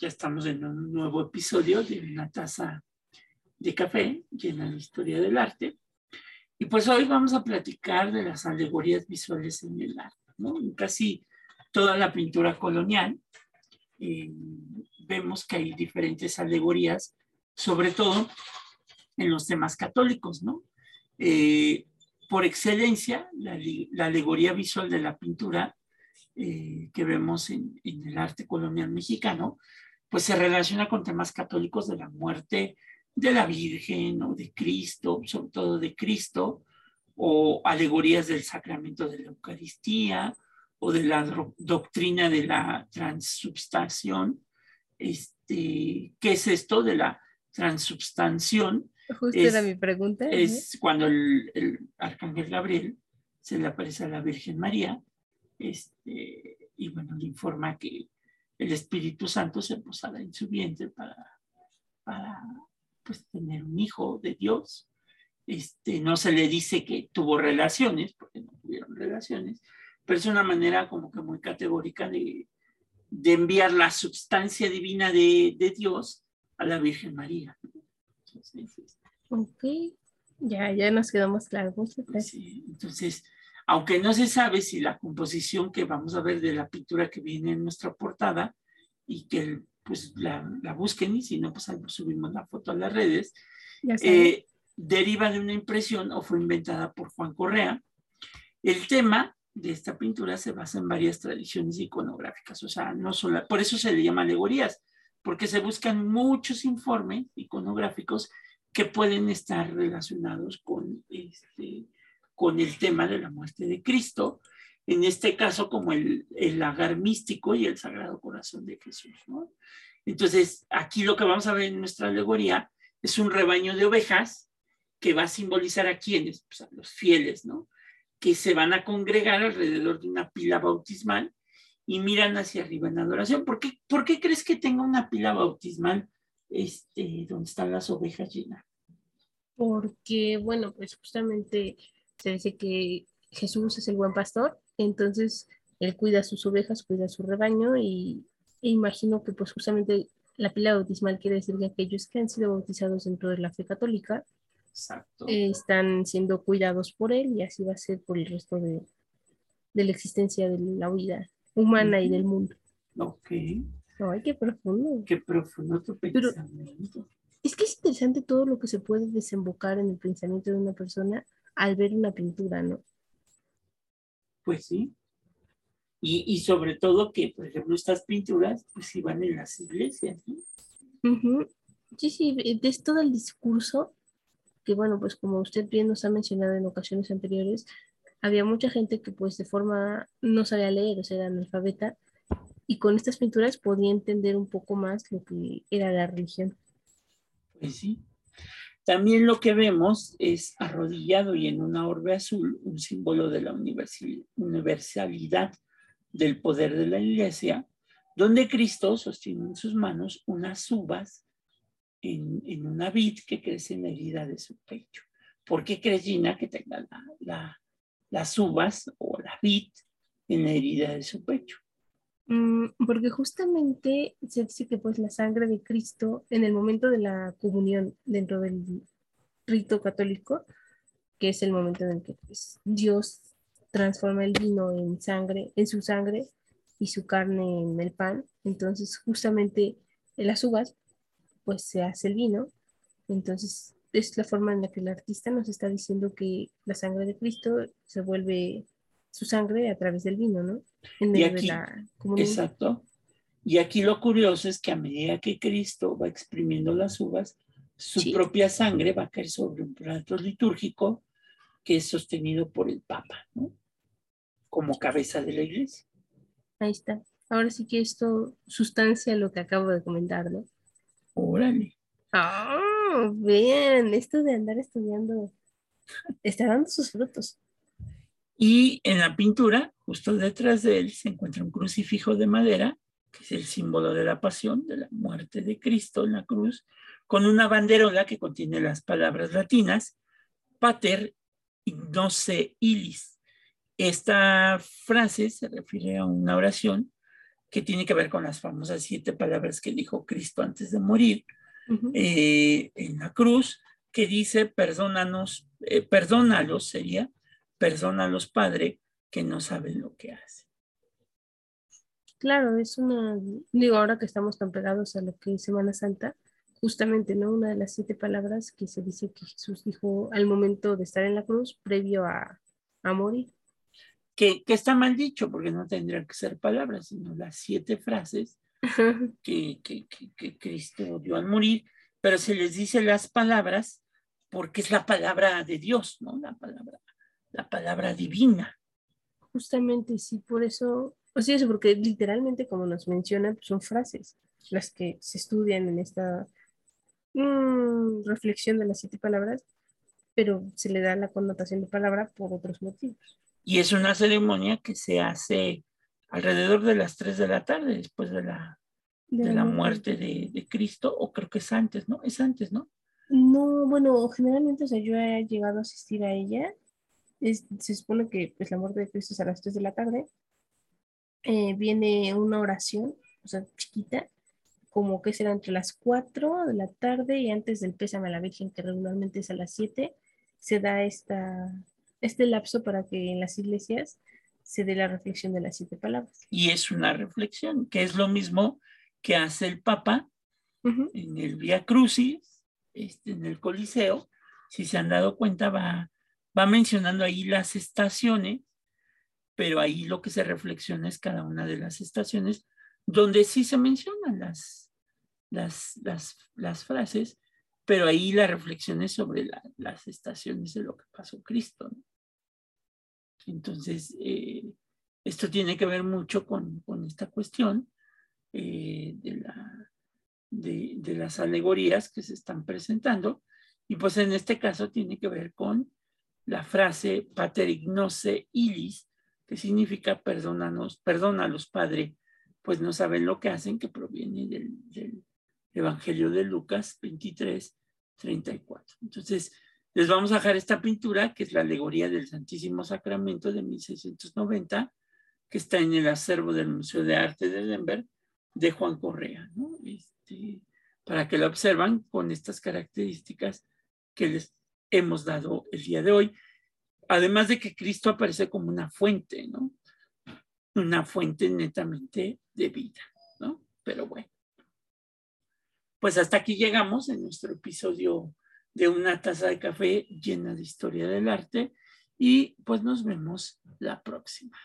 estamos en un nuevo episodio de una taza de café llena de historia del arte. Y pues hoy vamos a platicar de las alegorías visuales en el arte. En casi toda la pintura colonial eh, vemos que hay diferentes alegorías, sobre todo en los temas católicos. Eh, por excelencia, la, la, alegoría visual de la pintura eh, que vemos en, en, el arte colonial mexicano, pues se relaciona con temas católicos de la muerte de la Virgen o de Cristo, sobre todo de Cristo, o alegorías del sacramento de la Eucaristía o de la doctrina de la transubstanciación. Este, ¿Qué es esto de la transubstanciación? Justo era mi pregunta. Es cuando el, el, arcángel Gabriel se le aparece a la Virgen María este, y bueno, le informa que el Espíritu Santo se posará en su vientre para, para pues, tener un hijo de Dios. Este, no se le dice que tuvo relaciones, porque no tuvieron relaciones, pero es una manera como que muy categórica de, de enviar la sustancia divina de, de, Dios a la Virgen María. Entonces, este, ok, ya, ya nos quedó más claro. Sí, entonces, aunque no se sabe si la composición que vamos a ver de la pintura que viene en nuestra portada y que pues la, la busquen y si no, pues subimos la foto a las redes, eh, deriva de una impresión o fue inventada por Juan Correa. El tema de esta pintura se basa en varias tradiciones iconográficas, o sea, no solo, por eso se le llama alegorías, porque se buscan muchos informes iconográficos que pueden estar relacionados con, este, con el tema de la muerte de Cristo, en este caso como el, el lagar místico y el Sagrado Corazón de Jesús. Entonces, aquí lo que vamos a ver en nuestra alegoría es un rebaño de ovejas que va a simbolizar a quienes, pues a los fieles, ¿no? Que se van a congregar alrededor de una pila bautismal y miran hacia arriba en adoración. ¿Por qué, ¿por qué crees que tenga una pila bautismal este, donde están las ovejas llenas? Porque, bueno, pues justamente se dice que Jesús es el buen pastor, entonces él cuida sus ovejas, cuida su rebaño y e imagino que pues justamente la pila bautismal quiere decir que aquellos que han sido bautizados dentro de la fe católica eh, están siendo cuidados por él y así va a ser por el resto de, de la existencia de la vida humana y del mundo. Ok. Ay, qué profundo. Qué profundo tu pensamiento. es que es interesante todo lo que se puede desembocar en el pensamiento de una persona al ver una pintura, ¿no? Pues sí. Y, y, sobre todo que, por ejemplo, estas pinturas pues iban en las iglesias. ¿no? Sí, sí, es todo el discurso que, bueno, pues como usted bien nos ha mencionado en ocasiones anteriores, había mucha gente que pues de forma no sabía leer, o sea, era analfabeta, y con estas pinturas podía entender un poco más lo que era la religión. Pues sí. También lo que vemos es arrodillado y en una orbe azul un símbolo de la universalidad del poder de la iglesia, donde Cristo sostiene en sus manos unas uvas en, una vid que crece en la herida de su pecho. ¿Por qué crees, Gina, que tenga la, la, las uvas o la vid en la herida de su pecho? Mm, porque justamente se dice que pues la sangre de Cristo en el momento de la comunión dentro del rito católico, que es el momento en que pues, Dios transforma el vino en sangre, en su sangre y su carne en el pan. Entonces, justamente en las uvas, pues se hace el vino. Entonces, es la forma en la que el artista nos está diciendo que la sangre de Cristo se vuelve su sangre a través del vino, ¿no? En y aquí, exacto. Y aquí lo curioso es que a medida que Cristo va exprimiendo las uvas, su propia sangre va a caer sobre un plato litúrgico que es sostenido por el Papa, ¿no? como cabeza de la iglesia. Ahí está. Ahora sí que esto sustancia lo que acabo de comentar, ¿no? Órale. Ah, bien, esto de andar estudiando está dando sus frutos. Y en la pintura, justo detrás de él, se encuentra un crucifijo de madera, que es el símbolo de la pasión, de la muerte de Cristo en la cruz, con una banderola que contiene las palabras latinas, pater ignoce illis, esta frase se refiere a una oración que tiene que ver con las famosas siete palabras que dijo Cristo antes de morir eh, en la cruz, que dice, perdónanos, eh, perdónalos sería, perdónalos, Padre, que no saben lo que hacen. Claro, es una, digo, ahora que estamos tan pegados a lo que es Semana Santa, justamente, ¿no? Una de las siete palabras que se dice que Jesús dijo al momento de estar en la cruz, previo a, a morir. Que, que, está mal dicho, porque no tendrían que ser palabras, sino las siete frases que, que, que, Cristo dio al morir, pero se les dice las palabras porque es la palabra de Dios, ¿no? La palabra, la palabra divina. Justamente, sí, por eso, o sea, eso porque literalmente, como nos mencionan, son frases las que se estudian en esta mm, reflexión de las siete palabras, pero se le da la connotación de palabra por otros motivos. Y es una ceremonia que se hace alrededor de las 3 de la tarde, después de la, de, la muerte de, de, Cristo, o creo que es antes, ¿no? Es antes, ¿no? No, bueno, generalmente, o sea, yo he llegado a asistir a ella. Se supone que pues, la muerte de Cristo es a las 3 de la tarde. Eh, viene una oración, o sea, chiquita, como que será entre las 4 de la tarde y antes del pésame a la Virgen, que regularmente es a las 7, se da esta, este lapso para que en las iglesias se dé la reflexión de las siete palabras. Y es una reflexión, que es lo mismo que hace el Papa en el Via Crucis, este, en el Coliseo. Si se han dado cuenta, va, va mencionando ahí las estaciones, pero ahí lo que se reflexiona es cada una de las estaciones, donde sí se mencionan las, las, las, las frases, pero ahí la reflexión es sobre las estaciones de lo que pasó Cristo. ¿no? Entonces, eh, esto tiene que ver mucho con, esta cuestión eh, de, la, de, las alegorías que se están presentando. Y pues en este caso tiene que ver con la frase pater ignose ilis, que significa perdónanos, perdónalos, Padre, pues no saben lo que hacen, que proviene del, del Evangelio de Lucas 23, 34. Entonces, les vamos a dejar esta pintura, que es la alegoría del Santísimo Sacramento de 1690, que está en el acervo del Museo de Arte de Denver, de Juan Correa, ¿no? Este, para que la observan con estas características que les hemos dado el día de hoy. Además de que Cristo aparece como una fuente, ¿no? Una fuente netamente de vida, ¿no? Pero bueno. Pues hasta aquí llegamos en nuestro episodio de una taza de café llena de historia del arte y pues nos vemos la próxima.